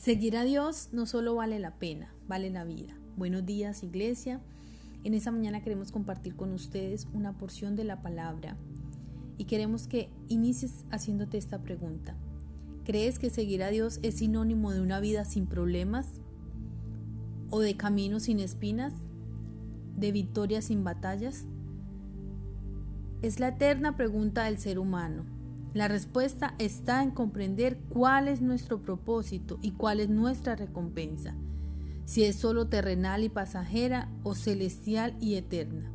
Seguir a Dios no solo vale la pena, vale la vida. Buenos días, iglesia. En esta mañana queremos compartir con ustedes una porción de la palabra y queremos que inicies haciéndote esta pregunta. ¿Crees que seguir a Dios es sinónimo de una vida sin problemas? ¿O de caminos sin espinas? ¿De victorias sin batallas? Es la eterna pregunta del ser humano la respuesta está en comprender cuál es nuestro propósito y cuál es nuestra recompensa, si es solo terrenal y pasajera o celestial y eterna.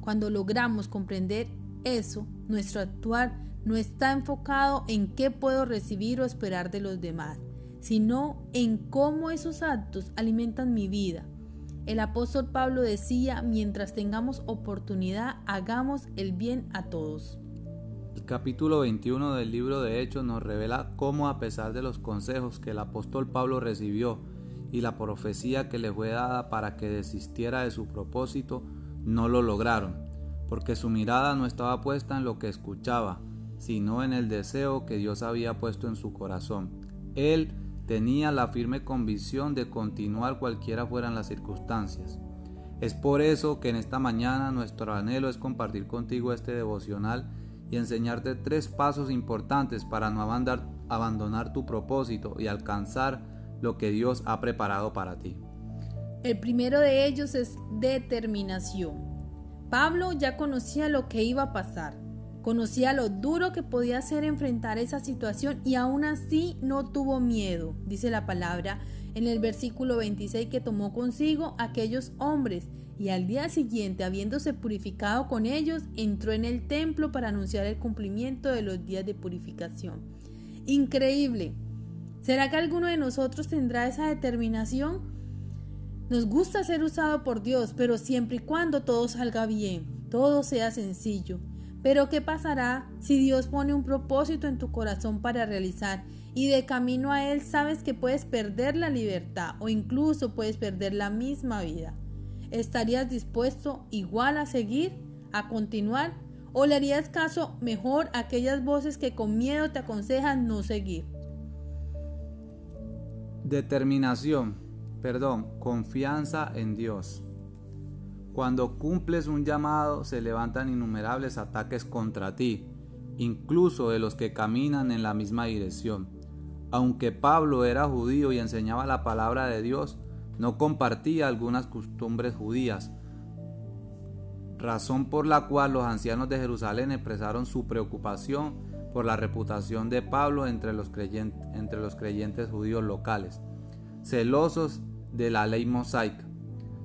Cuando logramos comprender eso, nuestro actuar no está enfocado en qué puedo recibir o esperar de los demás, sino en cómo esos actos alimentan mi vida. El apóstol Pablo decía, mientras tengamos oportunidad, hagamos el bien a todos. El capítulo 21 del libro de Hechos nos revela cómo a pesar de los consejos que el apóstol Pablo recibió y la profecía que le fue dada para que desistiera de su propósito, no lo lograron, porque su mirada no estaba puesta en lo que escuchaba, sino en el deseo que Dios había puesto en su corazón. Él tenía la firme convicción de continuar cualquiera fueran las circunstancias. Es por eso que en esta mañana nuestro anhelo es compartir contigo este devocional y enseñarte tres pasos importantes para no abandonar tu propósito y alcanzar lo que Dios ha preparado para ti. El primero de ellos es determinación. Pablo ya conocía lo que iba a pasar, conocía lo duro que podía ser enfrentar esa situación y aún así no tuvo miedo, dice la palabra en el versículo 26 que tomó consigo aquellos hombres y al día siguiente, habiéndose purificado con ellos, entró en el templo para anunciar el cumplimiento de los días de purificación. Increíble. ¿Será que alguno de nosotros tendrá esa determinación? Nos gusta ser usado por Dios, pero siempre y cuando todo salga bien, todo sea sencillo. Pero ¿qué pasará si Dios pone un propósito en tu corazón para realizar y de camino a Él sabes que puedes perder la libertad o incluso puedes perder la misma vida? ¿Estarías dispuesto igual a seguir, a continuar? ¿O le harías caso mejor a aquellas voces que con miedo te aconsejan no seguir? Determinación, perdón, confianza en Dios. Cuando cumples un llamado se levantan innumerables ataques contra ti, incluso de los que caminan en la misma dirección. Aunque Pablo era judío y enseñaba la palabra de Dios, no compartía algunas costumbres judías, razón por la cual los ancianos de Jerusalén expresaron su preocupación por la reputación de Pablo entre los, creyentes, judíos locales, celosos de la ley mosaica.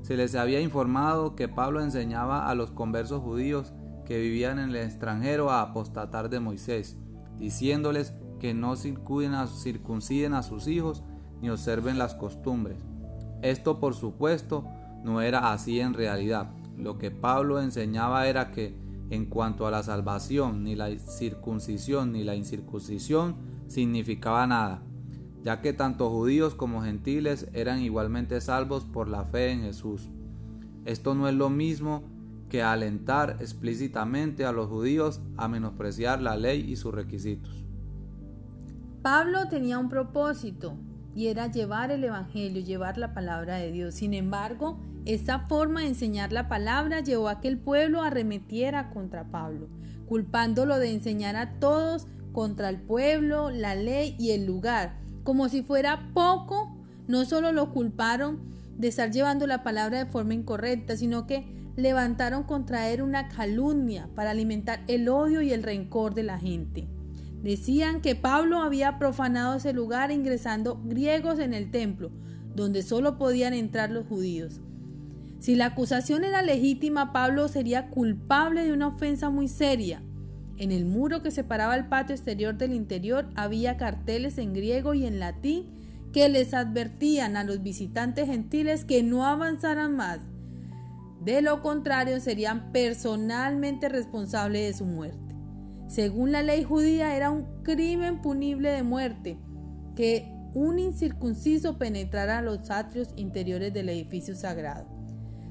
Se les había informado que Pablo enseñaba a los conversos judíos que vivían en el extranjero a apostatar de Moisés, diciéndoles que no circunciden a sus hijos ni observen las costumbres. Esto por supuesto no era así en realidad. Lo que Pablo enseñaba era que en cuanto a la salvación, ni la circuncisión ni la incircuncisión significaba nada, ya que tanto judíos como gentiles eran igualmente salvos por la fe en Jesús. Esto no es lo mismo que alentar explícitamente a los judíos a menospreciar la ley y sus requisitos. Pablo tenía un propósito, y era llevar el Evangelio, llevar la palabra de Dios. Sin embargo, esta forma de enseñar la palabra llevó a que el pueblo arremetiera contra Pablo, culpándolo de enseñar a todos contra el pueblo, la ley y el lugar. Como si fuera poco, no solo lo culparon de estar llevando la palabra de forma incorrecta, sino que levantaron contra él una calumnia para alimentar el odio y el rencor de la gente. Decían que Pablo había profanado ese lugar ingresando griegos en el templo, donde solo podían entrar los judíos. Si la acusación era legítima, Pablo sería culpable de una ofensa muy seria. En el muro que separaba el patio exterior del interior había carteles en griego y en latín que les advertían a los visitantes gentiles que no avanzaran más. De lo contrario, serían personalmente responsables de su muerte. Según la ley judía era un crimen punible de muerte que un incircunciso penetrara los atrios interiores del edificio sagrado.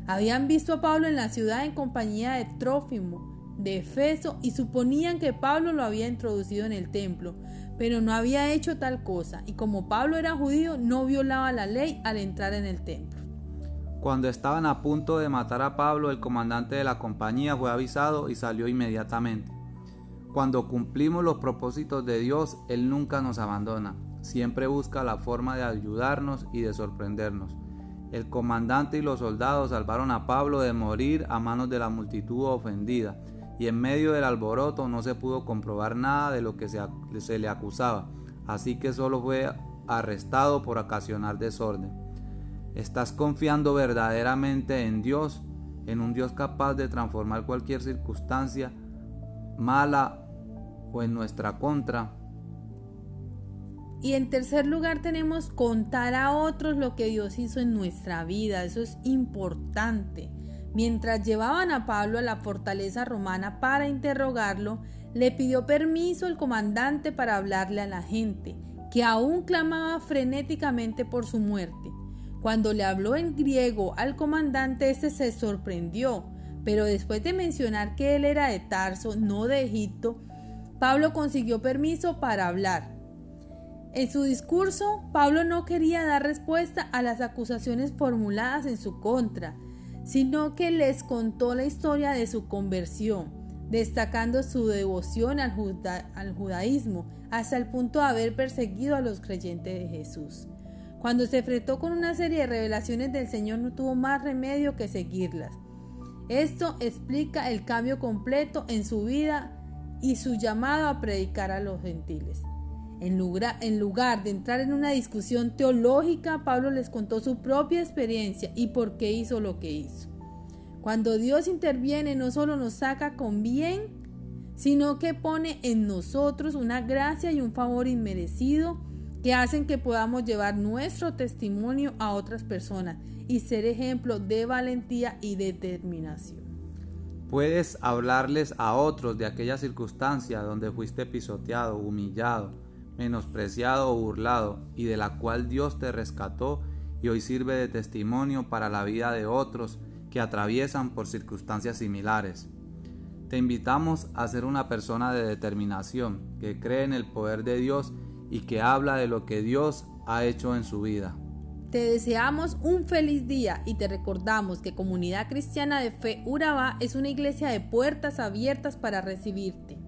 Habían visto a Pablo en la ciudad en compañía de Trófimo, de Efeso y suponían que Pablo lo había introducido en el templo, pero no había hecho tal cosa, y como Pablo era judío, no violaba la ley al entrar en el templo. Cuando estaban a punto de matar a Pablo, el comandante de la compañía fue avisado y salió inmediatamente. Cuando cumplimos los propósitos de Dios, Él nunca nos abandona, siempre busca la forma de ayudarnos y de sorprendernos. El comandante y los soldados salvaron a Pablo de morir a manos de la multitud ofendida, y en medio del alboroto no se pudo comprobar nada de lo que se, se le acusaba, así que solo fue arrestado por ocasionar desorden. ¿Estás confiando verdaderamente en Dios, en un Dios capaz de transformar cualquier circunstancia mala o en nuestra contra? Y en tercer lugar tenemos contar a otros lo que Dios hizo en nuestra vida. Eso es importante. Mientras llevaban a Pablo a la fortaleza romana para interrogarlo, le pidió permiso el comandante para hablarle a la gente, que aún clamaba frenéticamente por su muerte. Cuando le habló en griego al comandante, ese se sorprendió, pero después de mencionar que él era de Tarso, no de Egipto, Pablo consiguió permiso para hablar. En su discurso, Pablo no quería dar respuesta a las acusaciones formuladas en su contra, sino que les contó la historia de su conversión, destacando su devoción al, judaísmo hasta el punto de haber perseguido a los creyentes de Jesús. Cuando se enfrentó con una serie de revelaciones del Señor no tuvo más remedio que seguirlas. Esto explica el cambio completo en su vida y su llamado a predicar a los gentiles. En lugar, de entrar en una discusión teológica, Pablo les contó su propia experiencia y por qué hizo lo que hizo. Cuando Dios interviene, no solo nos saca con bien, sino que pone en nosotros una gracia y un favor inmerecido que hacen que podamos llevar nuestro testimonio a otras personas y ser ejemplo de valentía y determinación. Puedes hablarles a otros de aquella circunstancia donde fuiste pisoteado, humillado, menospreciado o burlado, y de la cual Dios te rescató y hoy sirve de testimonio para la vida de otros que atraviesan por circunstancias similares. Te invitamos a ser una persona de determinación, que cree en el poder de Dios y que habla de lo que Dios ha hecho en su vida. Te deseamos un feliz día y te recordamos que Comunidad Cristiana de Fe Urabá es una iglesia de puertas abiertas para recibirte.